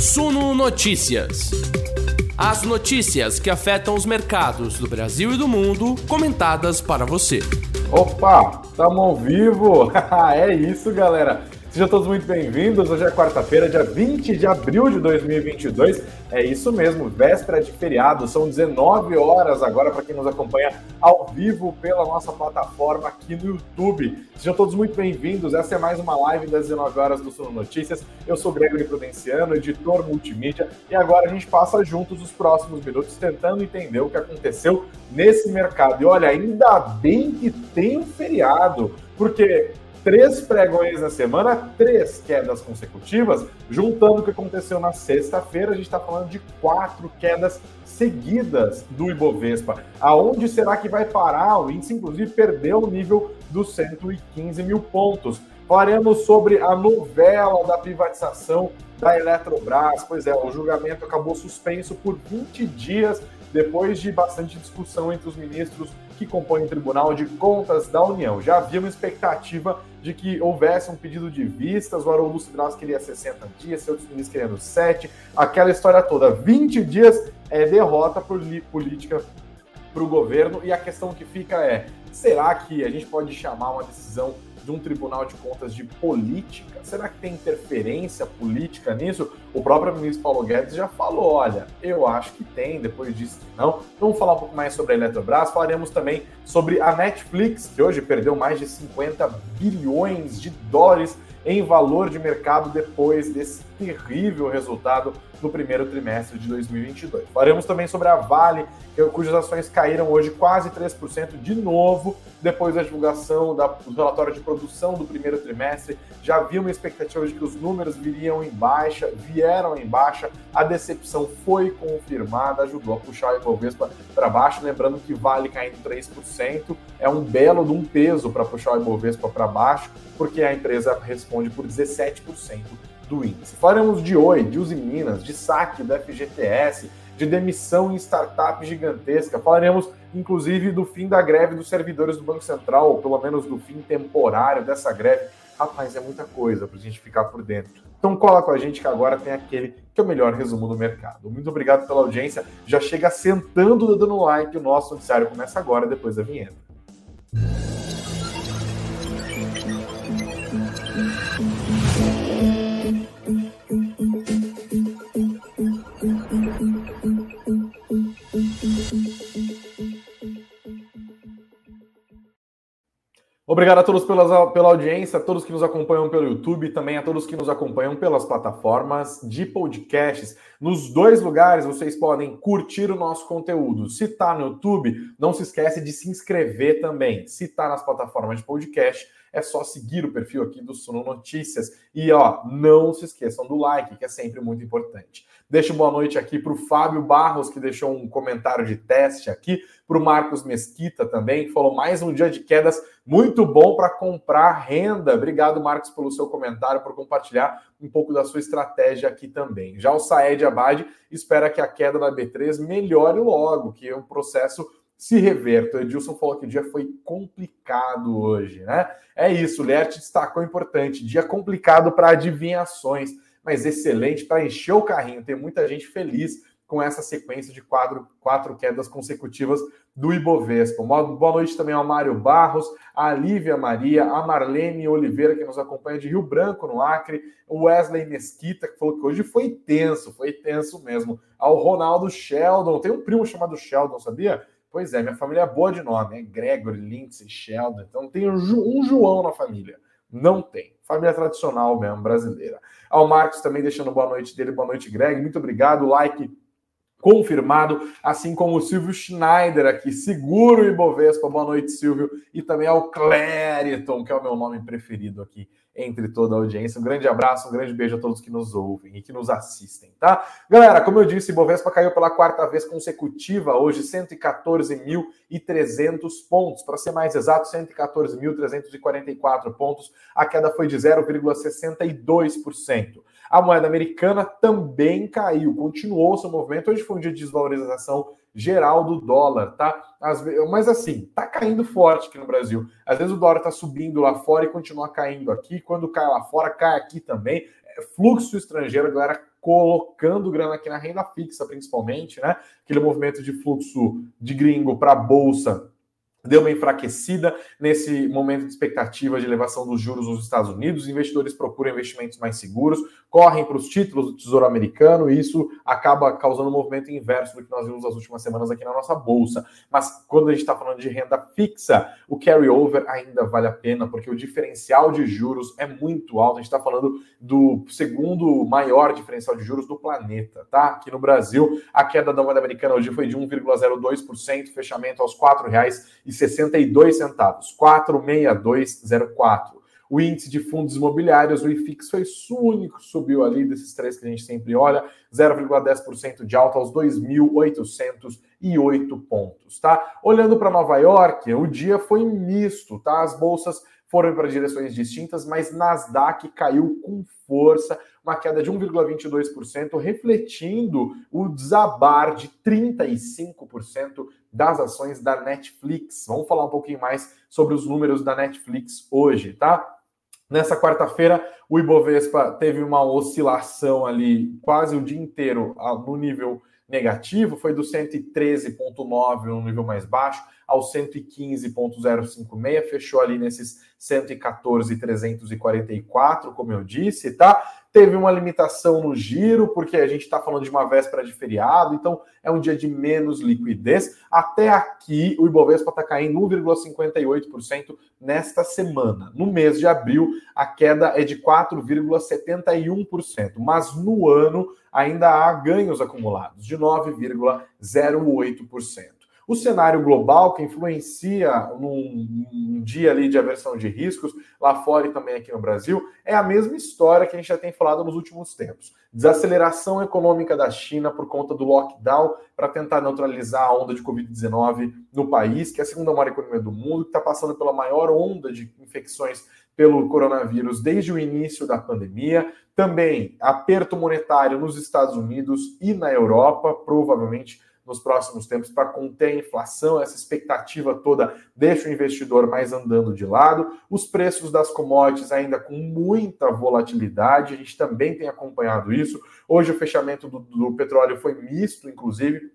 Suno Notícias. As notícias que afetam os mercados do Brasil e do mundo, comentadas para você. Opa, estamos ao vivo! é isso, galera! Sejam todos muito bem-vindos. Hoje é quarta-feira, dia 20 de abril de 2022. É isso mesmo, véspera de feriado. São 19 horas agora para quem nos acompanha ao vivo pela nossa plataforma aqui no YouTube. Sejam todos muito bem-vindos. Essa é mais uma live das 19 horas do Sono Notícias. Eu sou Gregory Prudenciano, editor multimídia, e agora a gente passa juntos os próximos minutos tentando entender o que aconteceu nesse mercado. E olha, ainda bem que tem um feriado, porque três pregões na semana, três quedas consecutivas, juntando o que aconteceu na sexta-feira, a gente está falando de quatro quedas seguidas do Ibovespa. Aonde será que vai parar? O índice, inclusive, perdeu o nível dos 115 mil pontos. Falaremos sobre a novela da privatização da Eletrobras. Pois é, o julgamento acabou suspenso por 20 dias depois de bastante discussão entre os ministros que compõem o Tribunal de Contas da União. Já havia uma expectativa de que houvesse um pedido de vistas, o Haroldo Cidral queria 60 dias, outros ministros querendo 7, aquela história toda. 20 dias é derrota política para o governo, e a questão que fica é: será que a gente pode chamar uma decisão de um tribunal de contas de política? Será que tem interferência política nisso? O próprio ministro Paulo Guedes já falou: olha, eu acho que tem, depois disso não. Vamos falar um pouco mais sobre a Eletrobras, falaremos também sobre a Netflix, que hoje perdeu mais de 50 bilhões de dólares em valor de mercado depois desse terrível resultado no primeiro trimestre de 2022. Falaremos também sobre a Vale, cujas ações caíram hoje quase 3% de novo, depois da divulgação do relatório de produção do primeiro trimestre. Já havia uma expectativa de que os números viriam em baixa, vieram em baixa, a decepção foi confirmada, ajudou a puxar o Ibovespa para baixo, lembrando que Vale caindo 3% é um belo de um peso para puxar o Ibovespa para baixo, porque a empresa responde por 17% do índice. Falaremos de Oi, de Uzi Minas, de saque do FGTS, de demissão em startup gigantesca. Falaremos, inclusive, do fim da greve dos servidores do Banco Central, ou pelo menos do fim temporário dessa greve. Rapaz, é muita coisa para a gente ficar por dentro. Então cola com a gente que agora tem aquele que é o melhor resumo do mercado. Muito obrigado pela audiência. Já chega sentando, dando like. O nosso noticiário começa agora, depois da vinheta. Obrigado a todos pela, pela audiência, a todos que nos acompanham pelo YouTube, também a todos que nos acompanham pelas plataformas de podcasts. Nos dois lugares vocês podem curtir o nosso conteúdo. Se está no YouTube, não se esquece de se inscrever também. Se está nas plataformas de podcast, é só seguir o perfil aqui do Suno Notícias. E ó, não se esqueçam do like, que é sempre muito importante. Deixo boa noite aqui para o Fábio Barros, que deixou um comentário de teste aqui, para o Marcos Mesquita também, que falou mais um dia de quedas muito bom para comprar renda. Obrigado, Marcos, pelo seu comentário, por compartilhar um pouco da sua estratégia aqui também. Já o Saed Abad espera que a queda da B3 melhore logo, que é um processo se reverta. O Edilson falou que o dia foi complicado hoje, né? É isso, o Lert destacou importante. Dia complicado para adivinhações, mas excelente para encher o carrinho. Tem muita gente feliz com essa sequência de quatro, quatro quedas consecutivas do Ibovespa. Boa noite também ao Mário Barros, a Lívia Maria, a Marlene Oliveira, que nos acompanha de Rio Branco, no Acre, o Wesley Mesquita, que falou que hoje foi tenso, foi tenso mesmo. Ao Ronaldo Sheldon, tem um primo chamado Sheldon, sabia? Pois é, minha família é boa de nome, é Gregory, Lindsay, Sheldon. Então tem um João na família. Não tem. Família tradicional mesmo, brasileira. Ao Marcos também deixando boa noite dele, boa noite, Greg. Muito obrigado. Like confirmado, assim como o Silvio Schneider aqui, seguro e Bovespa. Boa noite, Silvio. E também ao Clériton, que é o meu nome preferido aqui entre toda a audiência. Um grande abraço, um grande beijo a todos que nos ouvem e que nos assistem, tá? Galera, como eu disse, Bovespa caiu pela quarta vez consecutiva, hoje 114.300 pontos, para ser mais exato, 114.344 pontos. A queda foi de 0,62%. A moeda americana também caiu, continuou seu movimento. Hoje foi um dia de desvalorização geral do dólar, tá? mas assim, tá caindo forte aqui no Brasil. Às vezes o dólar tá subindo lá fora e continua caindo aqui. Quando cai lá fora, cai aqui também. É fluxo estrangeiro, a galera colocando grana aqui na renda fixa, principalmente, né? Aquele movimento de fluxo de gringo para bolsa deu uma enfraquecida nesse momento de expectativa de elevação dos juros nos Estados Unidos. Os investidores procuram investimentos mais seguros, correm para os títulos do Tesouro Americano e isso acaba causando um movimento inverso do que nós vimos nas últimas semanas aqui na nossa bolsa. Mas quando a gente está falando de renda fixa, o carry-over ainda vale a pena porque o diferencial de juros é muito alto. A gente está falando do segundo maior diferencial de juros do planeta, tá? Aqui no Brasil, a queda da moeda americana hoje foi de 1,02%, fechamento aos R$ 4,00 e 62 centavos, 46204. O índice de fundos imobiliários, o IFIX, foi o único que subiu ali desses três que a gente sempre olha, 0,10% de alta aos 2.808 pontos, tá? Olhando para Nova York, o dia foi misto, tá? As bolsas foram para direções distintas, mas Nasdaq caiu com força, uma queda de 1,22%, refletindo o desabar de 35% das ações da Netflix. Vamos falar um pouquinho mais sobre os números da Netflix hoje, tá? Nessa quarta-feira, o Ibovespa teve uma oscilação ali quase o dia inteiro ah, no nível negativo, foi do 113,9 no nível mais baixo ao 115,056, fechou ali nesses 114,344, como eu disse, tá? Teve uma limitação no giro, porque a gente está falando de uma véspera de feriado, então é um dia de menos liquidez. Até aqui, o Ibovespa está caindo 1,58% nesta semana. No mês de abril, a queda é de 4,71%, mas no ano ainda há ganhos acumulados de 9,08%. O cenário global que influencia num, num, dia ali de aversão de riscos, lá fora e também aqui no Brasil, é a mesma história que a gente já tem falado nos últimos tempos. Desaceleração econômica da China por conta do lockdown para tentar neutralizar a onda de Covid-19 no país, que é a segunda maior economia do mundo, que está passando pela maior onda de infecções pelo coronavírus desde o início da pandemia. Também aperto monetário nos Estados Unidos e na Europa, provavelmente nos próximos tempos para conter a inflação, essa expectativa toda deixa o investidor mais andando de lado. Os preços das commodities ainda com muita volatilidade, a gente também tem acompanhado isso. Hoje o fechamento do, do petróleo foi misto, inclusive,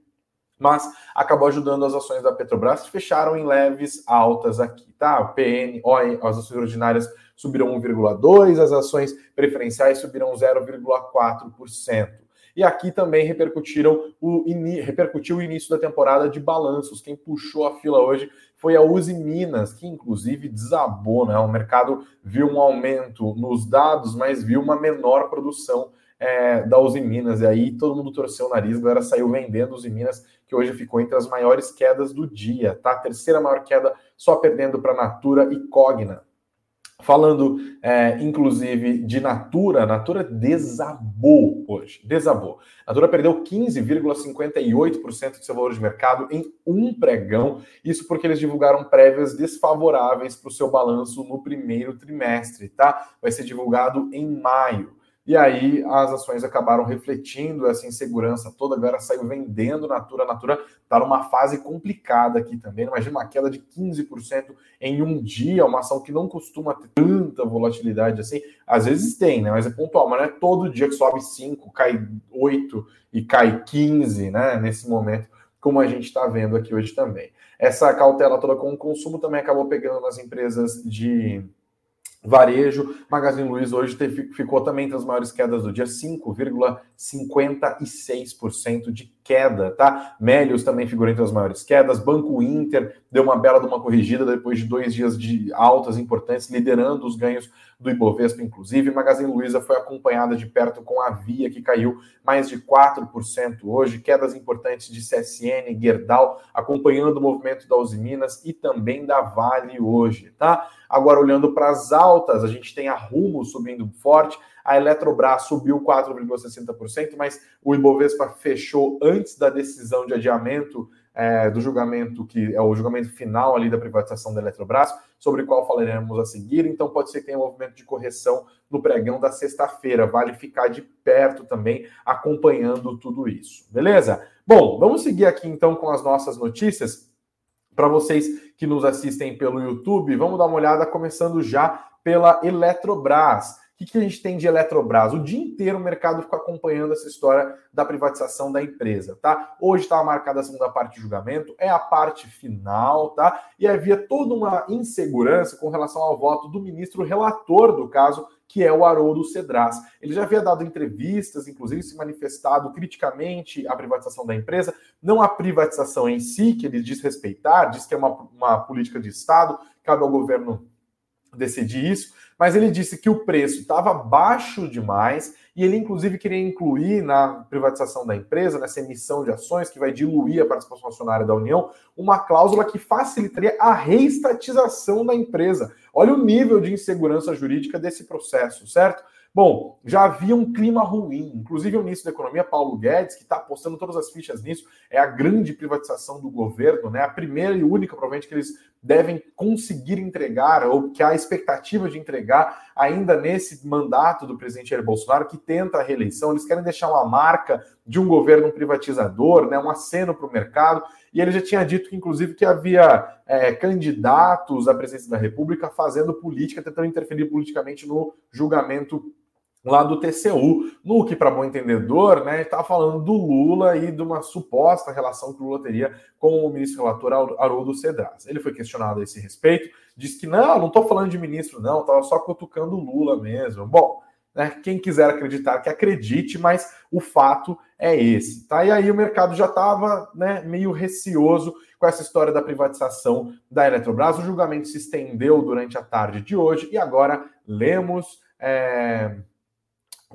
mas acabou ajudando as ações da Petrobras, que fecharam em leves altas aqui, tá? O PN, as ações ordinárias subiram 1,2%, as ações preferenciais subiram 0,4%. E aqui também repercutiram o repercutiu o início da temporada de balanços. Quem puxou a fila hoje foi a Uzi Minas, que inclusive desabou, né? O mercado viu um aumento nos dados, mas viu uma menor produção é, da Uzi Minas. E aí todo mundo torceu o nariz, a galera saiu vendendo Uzi Minas, que hoje ficou entre as maiores quedas do dia, tá? Terceira maior queda, só perdendo para Natura e Cogna. Falando, é, inclusive, de Natura, Natura desabou hoje, desabou. Natura perdeu 15,58% de seu valor de mercado em um pregão, isso porque eles divulgaram prévias desfavoráveis para o seu balanço no primeiro trimestre, tá? Vai ser divulgado em maio. E aí as ações acabaram refletindo essa insegurança toda, a galera saiu vendendo Natura. A Natura está numa fase complicada aqui também. Imagina uma queda de 15% em um dia, uma ação que não costuma ter tanta volatilidade assim. Às vezes tem, né? Mas é pontual, mas não é todo dia que sobe 5, cai 8 e cai 15, né? Nesse momento, como a gente está vendo aqui hoje também. Essa cautela toda com o consumo também acabou pegando nas empresas de Varejo, Magazine Luiza hoje teve, ficou também entre as maiores quedas do dia, 5,56% de queda, tá? Melios também figura entre as maiores quedas. Banco Inter deu uma bela de uma corrigida depois de dois dias de altas importantes, liderando os ganhos do Ibovespa, inclusive. Magazine Luiza foi acompanhada de perto com a Via, que caiu mais de 4% hoje. Quedas importantes de CSN, Gerdau, acompanhando o movimento da Uzi Minas e também da Vale hoje, tá? Agora, olhando para as altas, a gente tem a Rumo subindo forte, a Eletrobras subiu 4,60%, mas o Ibovespa fechou antes da decisão de adiamento é, do julgamento, que é o julgamento final ali da privatização da Eletrobras, sobre o qual falaremos a seguir. Então, pode ser que tenha um movimento de correção no pregão da sexta-feira. Vale ficar de perto também, acompanhando tudo isso. Beleza? Bom, vamos seguir aqui então com as nossas notícias. Para vocês que nos assistem pelo YouTube, vamos dar uma olhada começando já pela Eletrobras O que, a gente tem de Eletrobras? O dia inteiro o mercado fica acompanhando essa história da privatização da empresa, tá? Hoje estava marcada a segunda parte do julgamento, é a parte final, tá? E havia toda uma insegurança com relação ao voto do ministro relator do caso, que é o Haroldo Cedras. Ele já havia dado entrevistas, inclusive se manifestado criticamente à privatização da empresa, não a privatização em si, que ele diz respeitar, diz que é uma, uma política de Estado, cabe ao governo decidir isso, mas ele disse que o preço estava baixo demais e ele, inclusive, queria incluir na privatização da empresa, nessa emissão de ações que vai diluir a participação acionária da União, uma cláusula que facilitaria a reestatização da empresa. Olha o nível de insegurança jurídica desse processo, certo? Bom, já havia um clima ruim. Inclusive, o ministro da Economia, Paulo Guedes, que está apostando todas as fichas nisso, é a grande privatização do governo, né? A primeira e única, provavelmente, que eles devem conseguir entregar, ou que há expectativa de entregar ainda nesse mandato do presidente Jair Bolsonaro, que tenta a reeleição. Eles querem deixar uma marca de um governo privatizador, né? um aceno para o mercado. E ele já tinha dito que, inclusive, que havia é, candidatos à presidência da República fazendo política, tentando interferir politicamente no julgamento lá do TCU, no que, para bom entendedor, né, estava falando do Lula e de uma suposta relação que o Lula teria com o ministro relator Haroldo Cedras. Ele foi questionado a esse respeito, disse que não, não estou falando de ministro, não, estava só cutucando o Lula mesmo. Bom, né, quem quiser acreditar que acredite, mas o fato é esse. Tá? E aí o mercado já estava né, meio receoso com essa história da privatização da Eletrobras. O julgamento se estendeu durante a tarde de hoje e agora lemos. É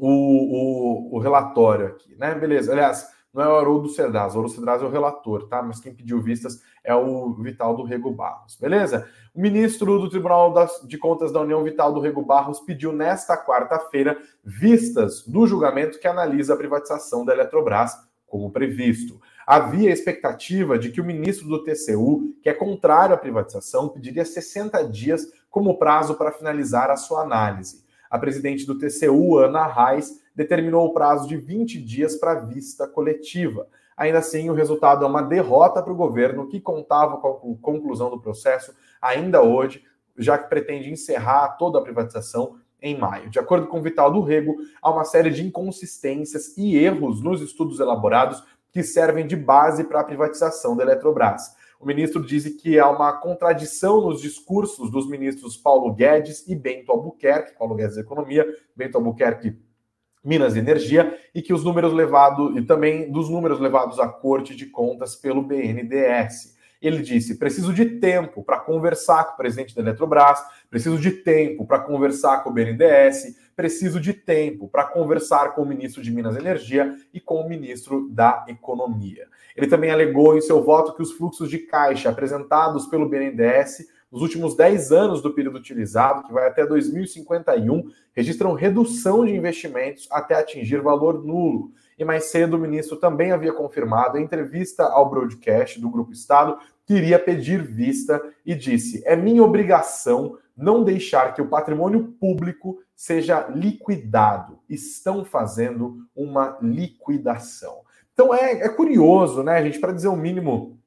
o, o, o relatório aqui, né? Beleza. Aliás, não é o Haroldo Cedras, o Haroldo Cedras é o relator, tá? Mas quem pediu vistas é o Vital do Rego Barros, beleza? O ministro do Tribunal de Contas da União, Vital do Rego Barros, pediu nesta quarta-feira vistas do julgamento que analisa a privatização da Eletrobras, como previsto. Havia expectativa de que o ministro do TCU, que é contrário à privatização, pediria 60 dias como prazo para finalizar a sua análise a presidente do TCU, Ana Reis, determinou o prazo de 20 dias para vista coletiva. Ainda assim, o resultado é uma derrota para o governo, que contava com a conclusão do processo ainda hoje, já que pretende encerrar toda a privatização em maio. De acordo com Vital do Rego, há uma série de inconsistências e erros nos estudos elaborados que servem de base para a privatização da Eletrobras. O ministro diz que há uma contradição nos discursos dos ministros Paulo Guedes e Bento Albuquerque, Paulo Guedes Economia, Bento Albuquerque Minas e Energia, e que os números levados, e também dos números levados à Corte de Contas pelo BNDES. Ele disse: preciso de tempo para conversar com o presidente da Eletrobras, preciso de tempo para conversar com o BNDES, preciso de tempo para conversar com o ministro de Minas e Energia e com o ministro da Economia. Ele também alegou em seu voto que os fluxos de caixa apresentados pelo BNDES nos últimos 10 anos do período utilizado, que vai até 2051, registram redução de investimentos até atingir valor nulo. E mais cedo, o ministro também havia confirmado em entrevista ao broadcast do Grupo Estado que iria pedir vista e disse: É minha obrigação não deixar que o patrimônio público seja liquidado. Estão fazendo uma liquidação. Então é, é curioso, né, gente, para dizer o mínimo,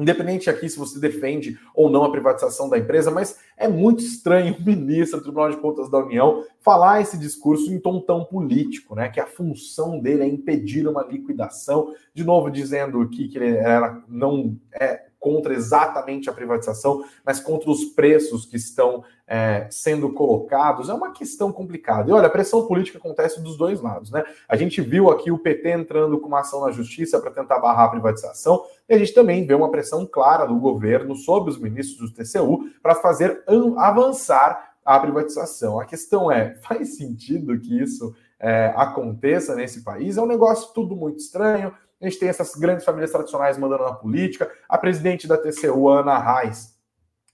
independente aqui se você defende ou não a privatização da empresa, mas é muito estranho o ministro do Tribunal de Contas da União falar esse discurso em tom tão político, né? Que a função dele é impedir uma liquidação, de novo dizendo que, que ele era, não é contra exatamente a privatização, mas contra os preços que estão é, sendo colocados, é uma questão complicada. E olha, a pressão política acontece dos dois lados, né? A gente viu aqui o PT entrando com uma ação na justiça para tentar barrar a privatização, e a gente também vê uma pressão clara do governo sobre os ministros do TCU para fazer avançar a privatização. A questão é: faz sentido que isso é, aconteça nesse país? É um negócio tudo muito estranho a gente tem essas grandes famílias tradicionais mandando na política. A presidente da TCU, Ana Reis,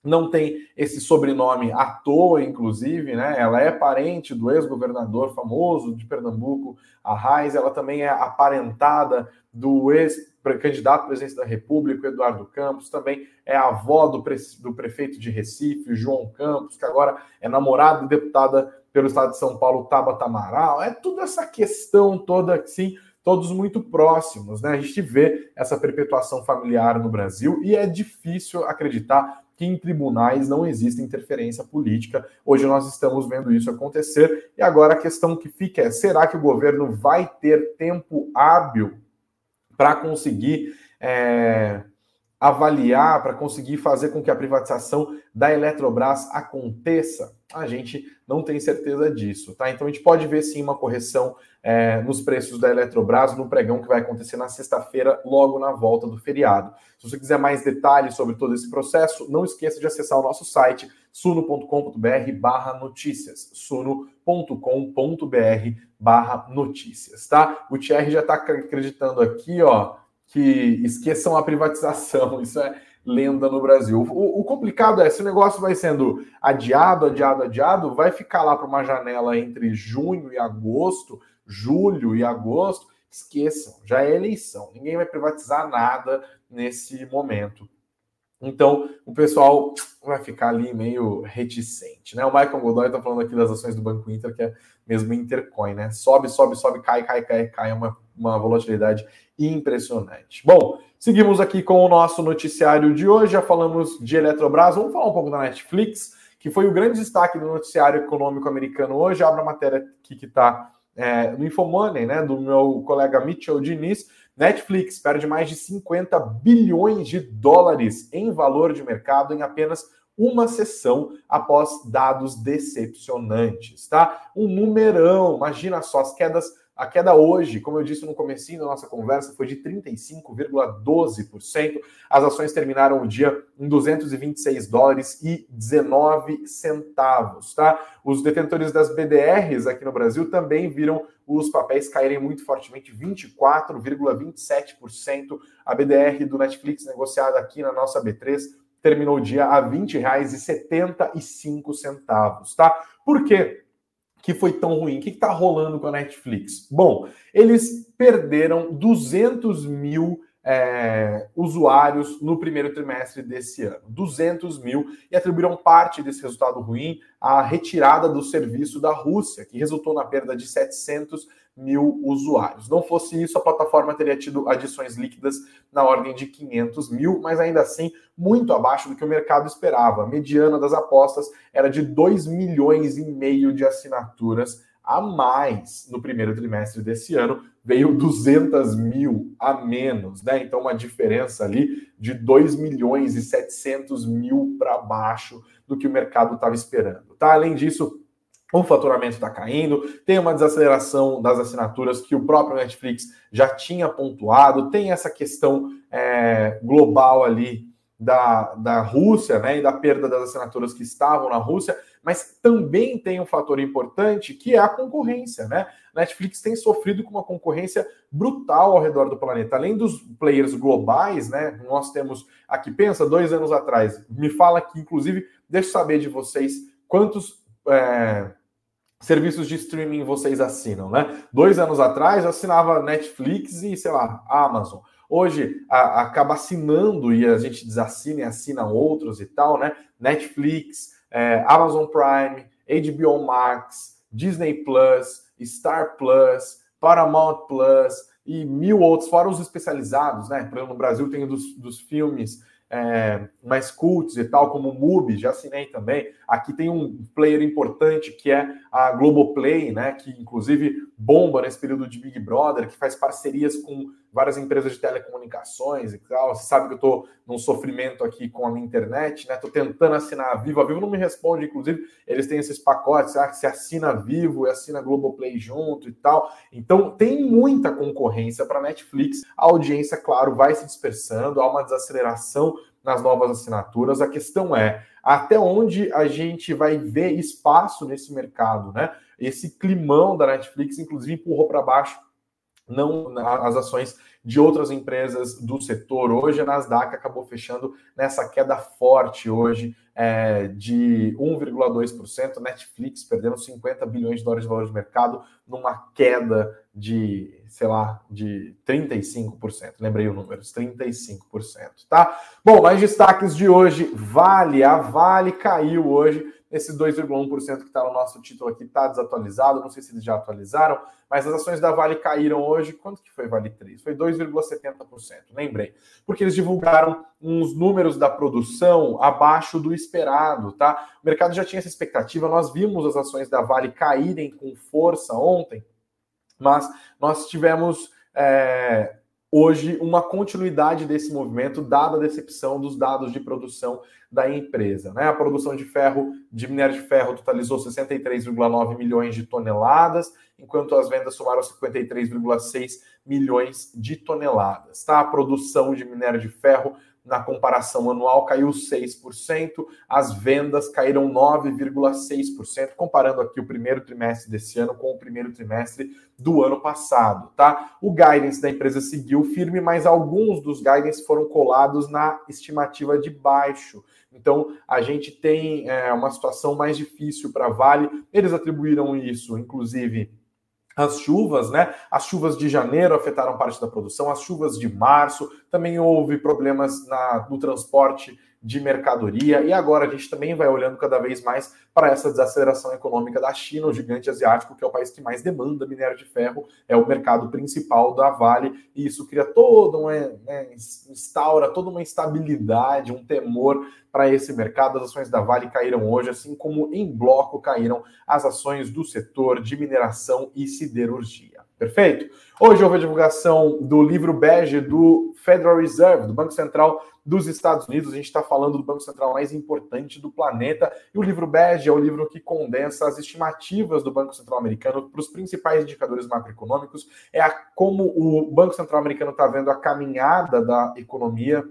não tem esse sobrenome à toa, inclusive, né? Ela é parente do ex-governador famoso de Pernambuco, a Reis. Ela também é aparentada do ex-candidato à presidência da República, Eduardo Campos. Também é avó do, pre do prefeito de Recife, João Campos, que agora é namorada e deputada pelo estado de São Paulo, Tabata Amaral. É tudo essa questão toda, assim, todos muito próximos, né? A gente vê essa perpetuação familiar no Brasil e é difícil acreditar que em tribunais não existe interferência política. Hoje nós estamos vendo isso acontecer e agora a questão que fica é: será que o governo vai ter tempo hábil para conseguir é, avaliar, para conseguir fazer com que a privatização da Eletrobras aconteça? A gente não tem certeza disso, tá? Então a gente pode ver sim uma correção é, nos preços da Eletrobras no pregão que vai acontecer na sexta-feira, logo na volta do feriado. Se você quiser mais detalhes sobre todo esse processo, não esqueça de acessar o nosso site suno.com.br barra notícias, suno.com.br barra notícias, tá? O Thierry já está acreditando aqui, ó, que esqueçam a privatização. Isso é lenda no Brasil. O, o, complicado é, se o negócio vai sendo adiado, adiado, adiado, vai ficar lá para uma janela entre junho e agosto, julho e agosto, esqueçam, já é eleição. Ninguém vai privatizar nada nesse momento. Então, o pessoal vai ficar ali meio reticente, né? O Michael Godoy está falando aqui das ações do Banco Inter, que é mesmo Intercoin, né? Sobe, sobe, sobe, cai, cai, cai, cai, é uma, uma volatilidade impressionante. Bom, seguimos aqui com o nosso noticiário de hoje, já falamos de Eletrobras, vamos falar um pouco da Netflix, que foi o grande destaque do noticiário econômico americano hoje, abra a matéria aqui que está é, no Infomoney, né, do meu colega Mitchell Diniz, Netflix perde mais de 50 bilhões de dólares em valor de mercado em apenas uma sessão após dados decepcionantes, tá? Um numerão, imagina só as quedas a queda hoje, como eu disse no comecinho da nossa conversa, foi de 35,12%. As ações terminaram o dia em 226 dólares e 19 centavos, tá? Os detentores das BDRs aqui no Brasil também viram os papéis caírem muito fortemente, 24,27%. A BDR do Netflix negociada aqui na nossa B3 terminou o dia a R$ 20,75, tá? Por quê? Que foi tão ruim? O que está rolando com a Netflix? Bom, eles perderam 200 mil é, usuários no primeiro trimestre desse ano. 200 mil, e atribuíram parte desse resultado ruim à retirada do serviço da Rússia, que resultou na perda de 700 mil usuários. Não fosse isso, a plataforma teria tido adições líquidas na ordem de 500 mil, mas ainda assim muito abaixo do que o mercado esperava. A mediana das apostas era de 2 milhões e meio de assinaturas a mais no primeiro trimestre desse ano, veio 200 mil a menos, né? Então, uma diferença ali de 2 milhões e 700 mil para baixo do que o mercado estava esperando, tá? Além disso, o faturamento está caindo, tem uma desaceleração das assinaturas que o próprio Netflix já tinha pontuado, tem essa questão é, global ali da, da Rússia, né, e da perda das assinaturas que estavam na Rússia, mas também tem um fator importante que é a concorrência, né? Netflix tem sofrido com uma concorrência brutal ao redor do planeta. Além dos players globais, né? Nós temos aqui, pensa, dois anos atrás, me fala que, inclusive, deixa eu saber de vocês quantos. É, serviços de streaming vocês assinam, né? Dois anos atrás eu assinava Netflix e, sei lá, Amazon. Hoje a, acaba assinando e a gente desassina e assina outros e tal, né? Netflix, é, Amazon Prime, HBO Max, Disney Plus, Star Plus, Paramount Plus e mil outros, fora os especializados, né? Por exemplo, no Brasil tem dos, dos filmes é, mais cultos e tal, como MUBI, já assinei também. Aqui tem um player importante que é a Globoplay, né? Que inclusive bomba nesse período de Big Brother, que faz parcerias com várias empresas de telecomunicações e tal. Você sabe que eu estou num sofrimento aqui com a minha internet, né? Estou tentando assinar a Vivo. A Vivo não me responde, inclusive, eles têm esses pacotes, ah, que você assina a Vivo e assina Globoplay junto e tal. Então tem muita concorrência para Netflix. A audiência, claro, vai se dispersando, há uma desaceleração nas novas assinaturas. A questão é até onde a gente vai ver espaço nesse mercado, né? Esse climão da Netflix, inclusive, empurrou para baixo não as ações de outras empresas do setor. Hoje a Nasdaq acabou fechando nessa queda forte hoje é, de 1,2%. Netflix perdendo 50 bilhões de dólares de valor de mercado numa queda de, sei lá, de 35%. Lembrei o número, 35%, tá? Bom, mais destaques de hoje. Vale, a Vale caiu hoje esse 2,1% que está no nosso título aqui está desatualizado, não sei se eles já atualizaram, mas as ações da Vale caíram hoje. Quanto que foi Vale 3? Foi 2,70%, lembrei. Porque eles divulgaram uns números da produção abaixo do esperado, tá? O mercado já tinha essa expectativa, nós vimos as ações da Vale caírem com força ontem, mas nós tivemos. É hoje uma continuidade desse movimento, dada a decepção dos dados de produção da empresa. Né? A produção de ferro, de minério de ferro, totalizou 63,9 milhões de toneladas, enquanto as vendas somaram 53,6 milhões de toneladas. Tá? A produção de minério de ferro na comparação anual caiu 6%, as vendas caíram 9,6%, comparando aqui o primeiro trimestre desse ano com o primeiro trimestre do ano passado, tá? O guidance da empresa seguiu firme, mas alguns dos guidance foram colados na estimativa de baixo. Então, a gente tem é, uma situação mais difícil para Vale. Eles atribuíram isso, inclusive, as chuvas, né? As chuvas de janeiro afetaram parte da produção, as chuvas de março, também houve problemas na, no transporte de mercadoria, e agora a gente também vai olhando cada vez mais para essa desaceleração econômica da China, o gigante asiático, que é o país que mais demanda minério de ferro, é o mercado principal da Vale, e isso cria toda uma, né, instaura toda uma instabilidade, um temor para esse mercado. As ações da Vale caíram hoje, assim como em bloco caíram as ações do setor de mineração e siderurgia. Perfeito? Hoje houve a divulgação do livro bege do Federal Reserve, do Banco Central dos Estados Unidos. A gente está falando do Banco Central mais importante do planeta. E o livro bege é o livro que condensa as estimativas do Banco Central americano para os principais indicadores macroeconômicos. É como o Banco Central americano está vendo a caminhada da economia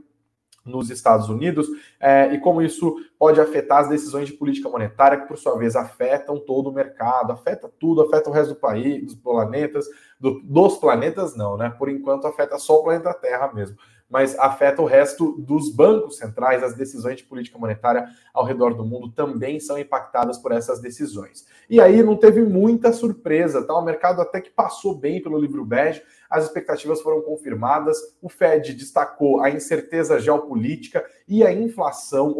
nos Estados Unidos é, e como isso pode afetar as decisões de política monetária, que por sua vez afetam todo o mercado, afeta tudo, afeta o resto do país, dos planetas, do, dos planetas não, né? Por enquanto afeta só o planeta Terra mesmo mas afeta o resto dos bancos centrais. As decisões de política monetária ao redor do mundo também são impactadas por essas decisões. E aí não teve muita surpresa, tá? O mercado até que passou bem pelo livro bege, as expectativas foram confirmadas. O Fed destacou a incerteza geopolítica e a inflação,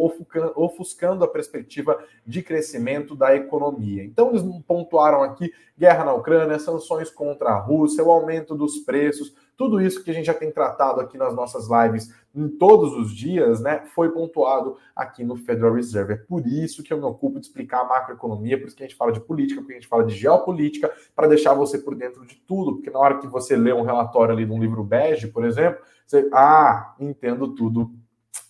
ofuscando a perspectiva de crescimento da economia. Então, eles pontuaram aqui guerra na Ucrânia, sanções contra a Rússia, o aumento dos preços tudo isso que a gente já tem tratado aqui nas nossas lives em todos os dias, né, foi pontuado aqui no Federal Reserve. É por isso que eu me ocupo de explicar a macroeconomia, por isso que a gente fala de política, porque a gente fala de geopolítica, para deixar você por dentro de tudo, porque na hora que você lê um relatório ali de um livro bege, por exemplo, você, ah, entendo tudo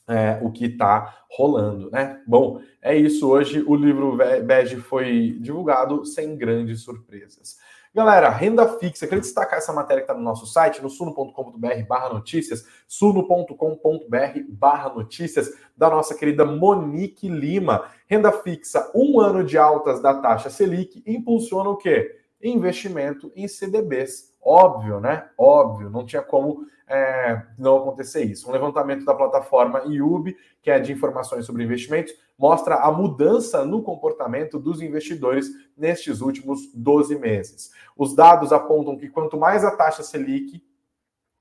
é, o que está rolando, né? Bom, é isso. Hoje o livro bege foi divulgado sem grandes surpresas. Galera, renda fixa, queria destacar essa matéria que está no nosso site, no suno.com.br barra notícias, suno.com.br barra notícias, da nossa querida Monique Lima. Renda fixa, um ano de altas da taxa Selic, impulsiona o quê? Investimento em CDBs. Óbvio, né? Óbvio, não tinha como é, não acontecer isso. Um levantamento da plataforma IUB, que é de informações sobre investimentos, mostra a mudança no comportamento dos investidores nestes últimos 12 meses. Os dados apontam que quanto mais a taxa Selic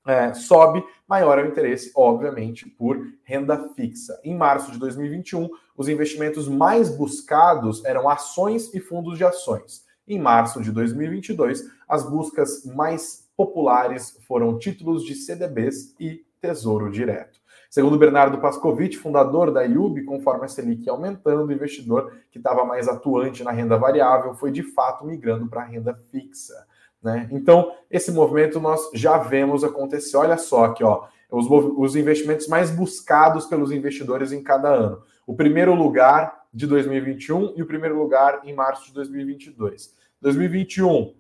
é, sobe, maior é o interesse, obviamente, por renda fixa. Em março de 2021, os investimentos mais buscados eram ações e fundos de ações. Em março de 2022, as buscas mais populares foram títulos de CDBs e Tesouro Direto. Segundo Bernardo Pascovitch, fundador da IUB, conforme a Selic aumentando, o investidor que estava mais atuante na renda variável foi de fato migrando para a renda fixa. Né? Então, esse movimento nós já vemos acontecer. Olha só aqui, ó, os, os investimentos mais buscados pelos investidores em cada ano. O primeiro lugar de 2021 e o primeiro lugar em março de 2022. 2021,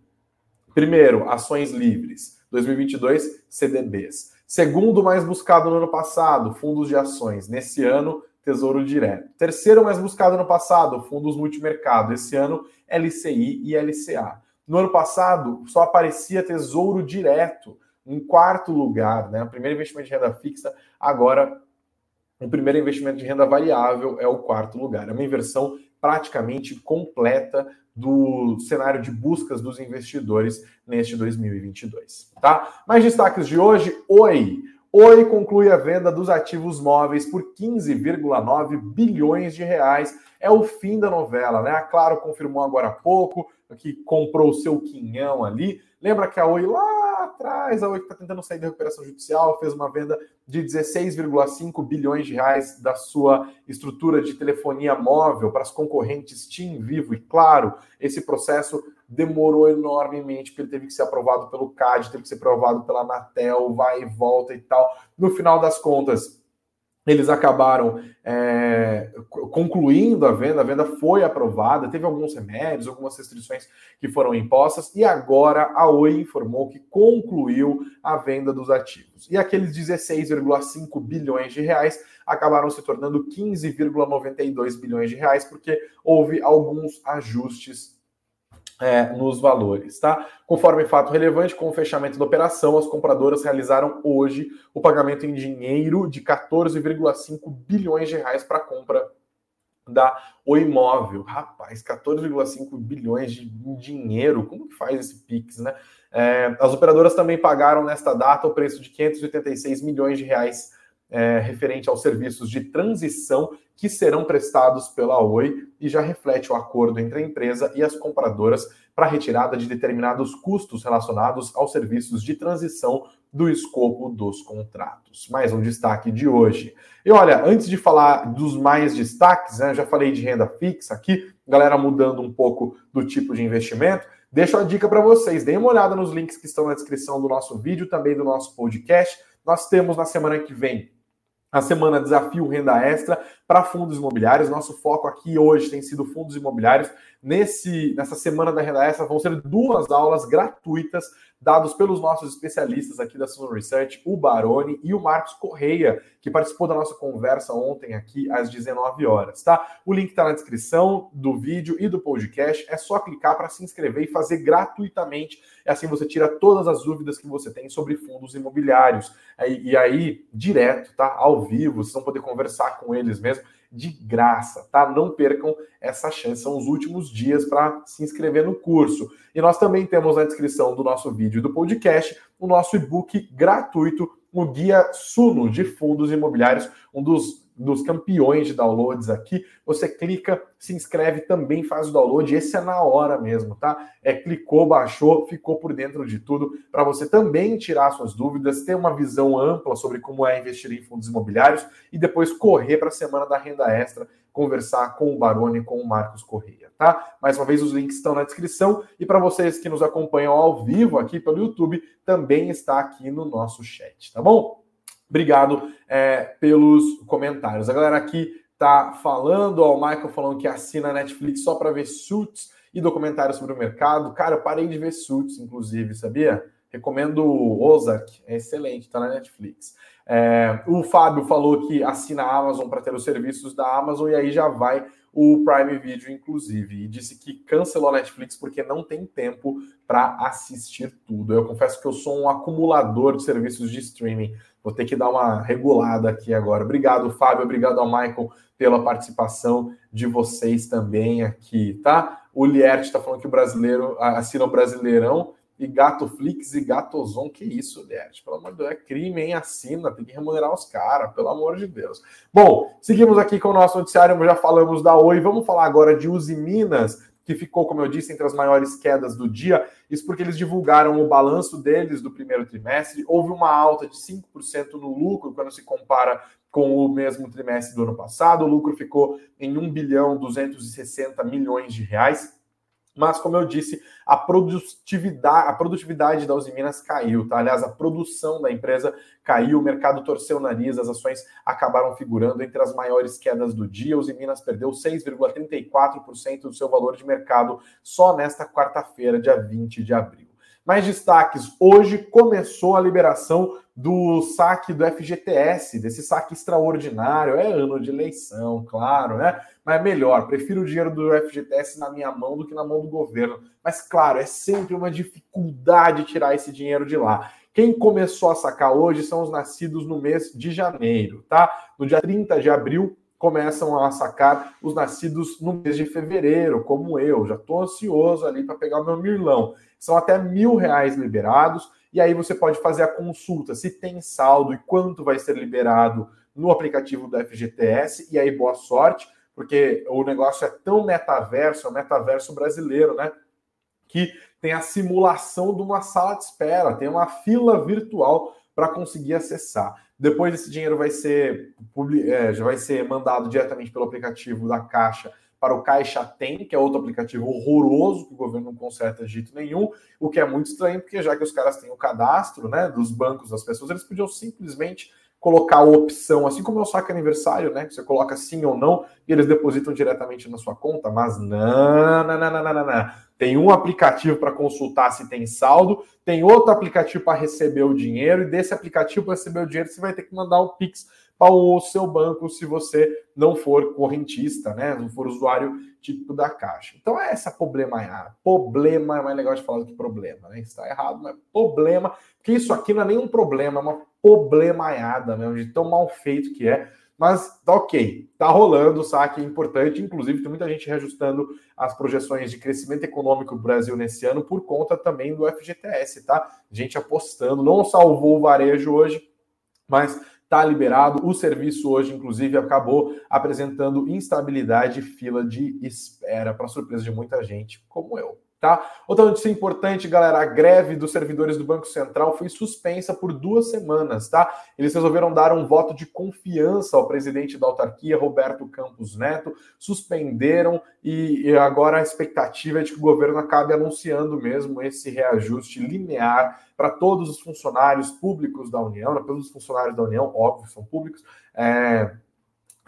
Primeiro, ações livres. 2022, CDBs. Segundo mais buscado no ano passado, fundos de ações. Nesse ano, Tesouro Direto. Terceiro mais buscado no passado, fundos multimercado. Esse ano, LCI e LCA. No ano passado, só aparecia Tesouro Direto em quarto lugar, né? O primeiro investimento de renda fixa, agora o primeiro investimento de renda variável é o quarto lugar. É uma inversão praticamente completa do cenário de buscas dos investidores neste 2022, tá? Mais destaques de hoje. Oi. Oi conclui a venda dos ativos móveis por 15,9 bilhões de reais. É o fim da novela, né? A Claro confirmou agora há pouco que comprou o seu quinhão ali. Lembra que a Oi lá atrás, a Oi que está tentando sair da recuperação judicial, fez uma venda de 16,5 bilhões de reais da sua estrutura de telefonia móvel para as concorrentes TIM, Vivo e Claro. Esse processo demorou enormemente, porque ele teve que ser aprovado pelo CAD, teve que ser aprovado pela Anatel, vai e volta e tal. No final das contas, eles acabaram é, concluindo a venda, a venda foi aprovada, teve alguns remédios, algumas restrições que foram impostas, e agora a Oi informou que concluiu a venda dos ativos. E aqueles 16,5 bilhões de reais acabaram se tornando 15,92 bilhões de reais, porque houve alguns ajustes é, nos valores, tá? Conforme fato relevante, com o fechamento da operação, as compradoras realizaram hoje o pagamento em dinheiro de 14,5 bilhões de reais para a compra da o imóvel. Rapaz, 14,5 bilhões de dinheiro, como que faz esse Pix, né? É, as operadoras também pagaram nesta data o preço de 586 milhões de reais é, referente aos serviços de transição que serão prestados pela Oi e já reflete o acordo entre a empresa e as compradoras para retirada de determinados custos relacionados aos serviços de transição do escopo dos contratos. Mais um destaque de hoje. E olha, antes de falar dos mais destaques, né, já falei de renda fixa aqui, galera mudando um pouco do tipo de investimento. Deixo a dica para vocês, deem uma olhada nos links que estão na descrição do nosso vídeo, também do nosso podcast. Nós temos na semana que vem a semana Desafio Renda Extra para fundos imobiliários. Nosso foco aqui hoje tem sido fundos imobiliários. Nesse, nessa semana da Renda Extra vão ser duas aulas gratuitas dados pelos nossos especialistas aqui da Suno Research, o Baroni e o Marcos Correia, que participou da nossa conversa ontem aqui às 19 horas, tá? O link está na descrição do vídeo e do podcast. É só clicar para se inscrever e fazer gratuitamente. E assim você tira todas as dúvidas que você tem sobre fundos imobiliários. E aí, direto, tá? Ao vivo, vocês vão poder conversar com eles mesmo de graça, tá? Não percam essa chance, são os últimos dias para se inscrever no curso. E nós também temos na descrição do nosso vídeo e do podcast o nosso e-book gratuito, o Guia Suno de Fundos Imobiliários, um dos dos campeões de downloads aqui. Você clica, se inscreve, também faz o download. Esse é na hora mesmo, tá? É clicou, baixou, ficou por dentro de tudo para você também tirar suas dúvidas, ter uma visão ampla sobre como é investir em fundos imobiliários e depois correr para a semana da renda extra, conversar com o Baroni, com o Marcos Correia, tá? Mais uma vez os links estão na descrição e para vocês que nos acompanham ao vivo aqui pelo YouTube, também está aqui no nosso chat, tá bom? Obrigado é, pelos comentários. A galera aqui tá falando, ó, o Michael falando que assina a Netflix só para ver suits e documentários sobre o mercado. Cara, eu parei de ver suits, inclusive, sabia? Recomendo Ozark, é excelente, tá na Netflix. É, o Fábio falou que assina a Amazon para ter os serviços da Amazon e aí já vai o Prime Video, inclusive, e disse que cancelou a Netflix porque não tem tempo para assistir tudo. Eu confesso que eu sou um acumulador de serviços de streaming. Vou ter que dar uma regulada aqui agora. Obrigado, Fábio. Obrigado ao Michael pela participação de vocês também aqui, tá? O Liert está falando que o brasileiro assina o Brasileirão e Gato Flix e Gatozon. Que isso, Liert? Pelo amor de Deus, é crime, hein? Assina, tem que remunerar os caras, pelo amor de Deus. Bom, seguimos aqui com o nosso noticiário. Já falamos da Oi. Vamos falar agora de Uzi Minas que ficou, como eu disse, entre as maiores quedas do dia. Isso porque eles divulgaram o balanço deles do primeiro trimestre. Houve uma alta de 5% no lucro quando se compara com o mesmo trimestre do ano passado. O lucro ficou em 1 bilhão 260 milhões de reais. Mas, como eu disse, a produtividade, a produtividade da Uzi Minas caiu, tá? Aliás, a produção da empresa caiu, o mercado torceu o nariz, as ações acabaram figurando entre as maiores quedas do dia. Uzi Minas perdeu 6,34% do seu valor de mercado só nesta quarta-feira, dia 20 de abril. Mais destaques: hoje começou a liberação do saque do FGTS, desse saque extraordinário. É ano de eleição, claro, né? Mas é melhor, prefiro o dinheiro do FGTS na minha mão do que na mão do governo. Mas, claro, é sempre uma dificuldade tirar esse dinheiro de lá. Quem começou a sacar hoje são os nascidos no mês de janeiro, tá? No dia 30 de abril, começam a sacar os nascidos no mês de fevereiro, como eu. Já estou ansioso ali para pegar o meu mirlão. São até mil reais liberados e aí você pode fazer a consulta se tem saldo e quanto vai ser liberado no aplicativo do FGTS, e aí boa sorte, porque o negócio é tão metaverso, é o metaverso brasileiro, né? Que tem a simulação de uma sala de espera, tem uma fila virtual para conseguir acessar. Depois esse dinheiro vai ser, é, já vai ser mandado diretamente pelo aplicativo da Caixa para o Caixa Tem, que é outro aplicativo horroroso que o governo não conserta de jeito nenhum, o que é muito estranho, porque já que os caras têm o cadastro né, dos bancos das pessoas, eles podiam simplesmente colocar a opção, assim como é o saque aniversário, né? Você coloca sim ou não e eles depositam diretamente na sua conta, mas não, não, não, não, não, não. Tem um aplicativo para consultar se tem saldo, tem outro aplicativo para receber o dinheiro, e desse aplicativo para receber o dinheiro você vai ter que mandar um Pix para o seu banco se você não for correntista, né? Não for usuário típico da Caixa. Então é essa problema. Problema é mais legal de falar do que problema, né? Está errado, mas problema. Porque isso aqui não é nenhum problema, é uma problemaiada mesmo, de tão mal feito que é. Mas tá ok, tá rolando, o saque é importante. Inclusive, tem muita gente reajustando as projeções de crescimento econômico do Brasil nesse ano por conta também do FGTS, tá? Gente apostando, não salvou o varejo hoje, mas está liberado. O serviço hoje, inclusive, acabou apresentando instabilidade e fila de espera, para surpresa de muita gente, como eu. Tá? Outra notícia importante, galera, a greve dos servidores do Banco Central foi suspensa por duas semanas, tá? Eles resolveram dar um voto de confiança ao presidente da autarquia, Roberto Campos Neto, suspenderam e, e agora a expectativa é de que o governo acabe anunciando mesmo esse reajuste linear para todos os funcionários públicos da União, para todos os funcionários da União, óbvio, são públicos, é,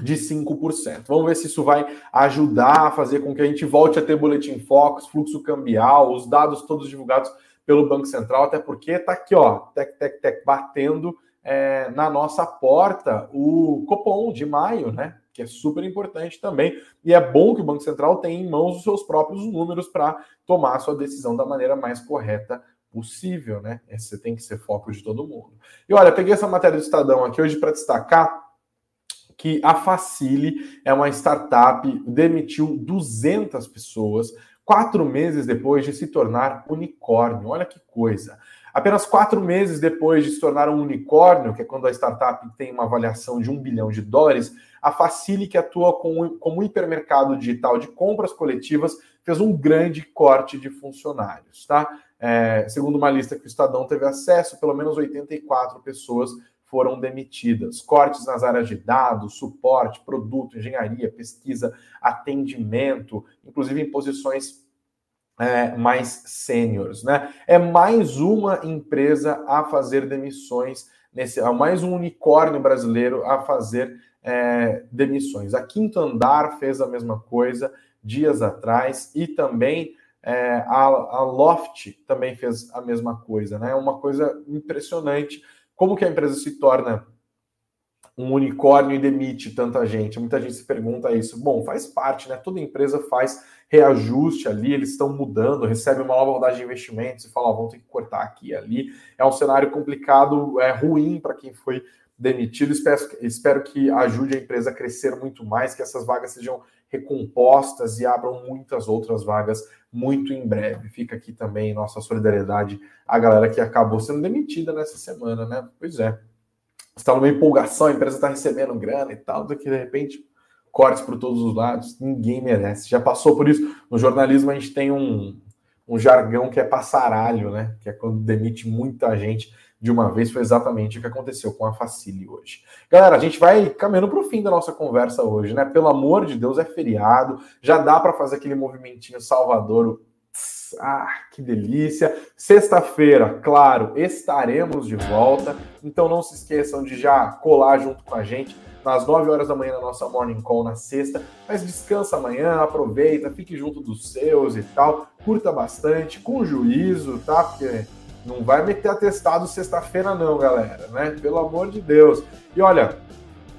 de 5%. Vamos ver se isso vai ajudar a fazer com que a gente volte a ter boletim focos, fluxo cambial, os dados todos divulgados pelo Banco Central, até porque está aqui, ó, tec, tec, tec, batendo é, na nossa porta o Copom de maio, né? Que é super importante também. E é bom que o Banco Central tenha em mãos os seus próprios números para tomar a sua decisão da maneira mais correta possível, né? Esse tem que ser foco de todo mundo. E olha, peguei essa matéria do Estadão aqui hoje para destacar que a Facile é uma startup, demitiu 200 pessoas quatro meses depois de se tornar unicórnio. Olha que coisa. Apenas quatro meses depois de se tornar um unicórnio, que é quando a startup tem uma avaliação de um bilhão de dólares, a Facile, que atua como, como hipermercado digital de compras coletivas, fez um grande corte de funcionários. Tá? É, segundo uma lista que o Estadão teve acesso, pelo menos 84 pessoas foram demitidas. Cortes nas áreas de dados, suporte, produto, engenharia, pesquisa, atendimento, inclusive em posições é, mais sêniores. Né? É mais uma empresa a fazer demissões, nesse, é mais um unicórnio brasileiro a fazer é, demissões. A Quinto Andar fez a mesma coisa dias atrás e também é, a, a Loft também fez a mesma coisa. Né? É uma coisa impressionante como que a empresa se torna um unicórnio e demite tanta gente? Muita gente se pergunta isso. Bom, faz parte, né? Toda empresa faz reajuste ali, eles estão mudando, recebem uma nova rodada de investimentos e falam, oh, vão ter que cortar aqui e ali. É um cenário complicado, é ruim para quem foi demitido. Espero, espero que ajude a empresa a crescer muito mais, que essas vagas sejam recompostas e abram muitas outras vagas muito em breve. Fica aqui também nossa solidariedade à galera que acabou sendo demitida nessa semana, né? Pois é. Está numa empolgação, a empresa está recebendo grana e tal, daqui de repente cortes por todos os lados, ninguém merece. Já passou por isso. No jornalismo a gente tem um, um jargão que é passaralho, né? Que é quando demite muita gente de uma vez. Foi exatamente o que aconteceu com a Facile hoje. Galera, a gente vai caminhando para o fim da nossa conversa hoje, né? Pelo amor de Deus, é feriado. Já dá para fazer aquele movimentinho Salvador. Ah, que delícia! Sexta-feira, claro, estaremos de volta. Então não se esqueçam de já colar junto com a gente às 9 horas da manhã na nossa Morning Call na sexta. Mas descansa amanhã, aproveita, fique junto dos seus e tal. Curta bastante, com juízo, tá? Porque não vai meter atestado sexta-feira, não, galera, né? Pelo amor de Deus. E olha,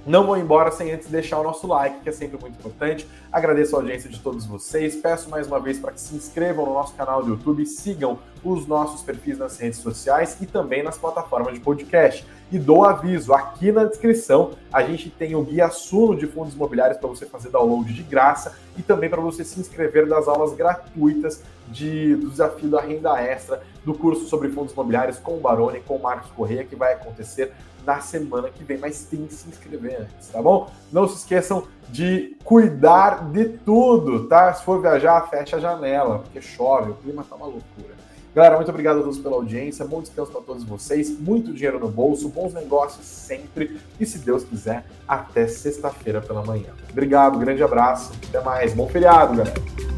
não vou embora sem antes deixar o nosso like, que é sempre muito importante. Agradeço a audiência de todos vocês. Peço mais uma vez para que se inscrevam no nosso canal do YouTube, sigam os nossos perfis nas redes sociais e também nas plataformas de podcast. E dou aviso, aqui na descrição a gente tem o guia Suno de fundos imobiliários para você fazer download de graça e também para você se inscrever das aulas gratuitas de, do desafio da renda extra, do curso sobre fundos imobiliários com o Baroni, com o Marcos Correia, que vai acontecer na semana que vem, mas tem que se inscrever antes, tá bom? Não se esqueçam de cuidar de tudo, tá? Se for viajar, fecha a janela, porque chove, o clima tá uma loucura. Galera, muito obrigado a todos pela audiência, bom descanso para todos vocês, muito dinheiro no bolso, bons negócios sempre. E, se Deus quiser, até sexta-feira pela manhã. Obrigado, grande abraço, até mais, bom feriado, galera.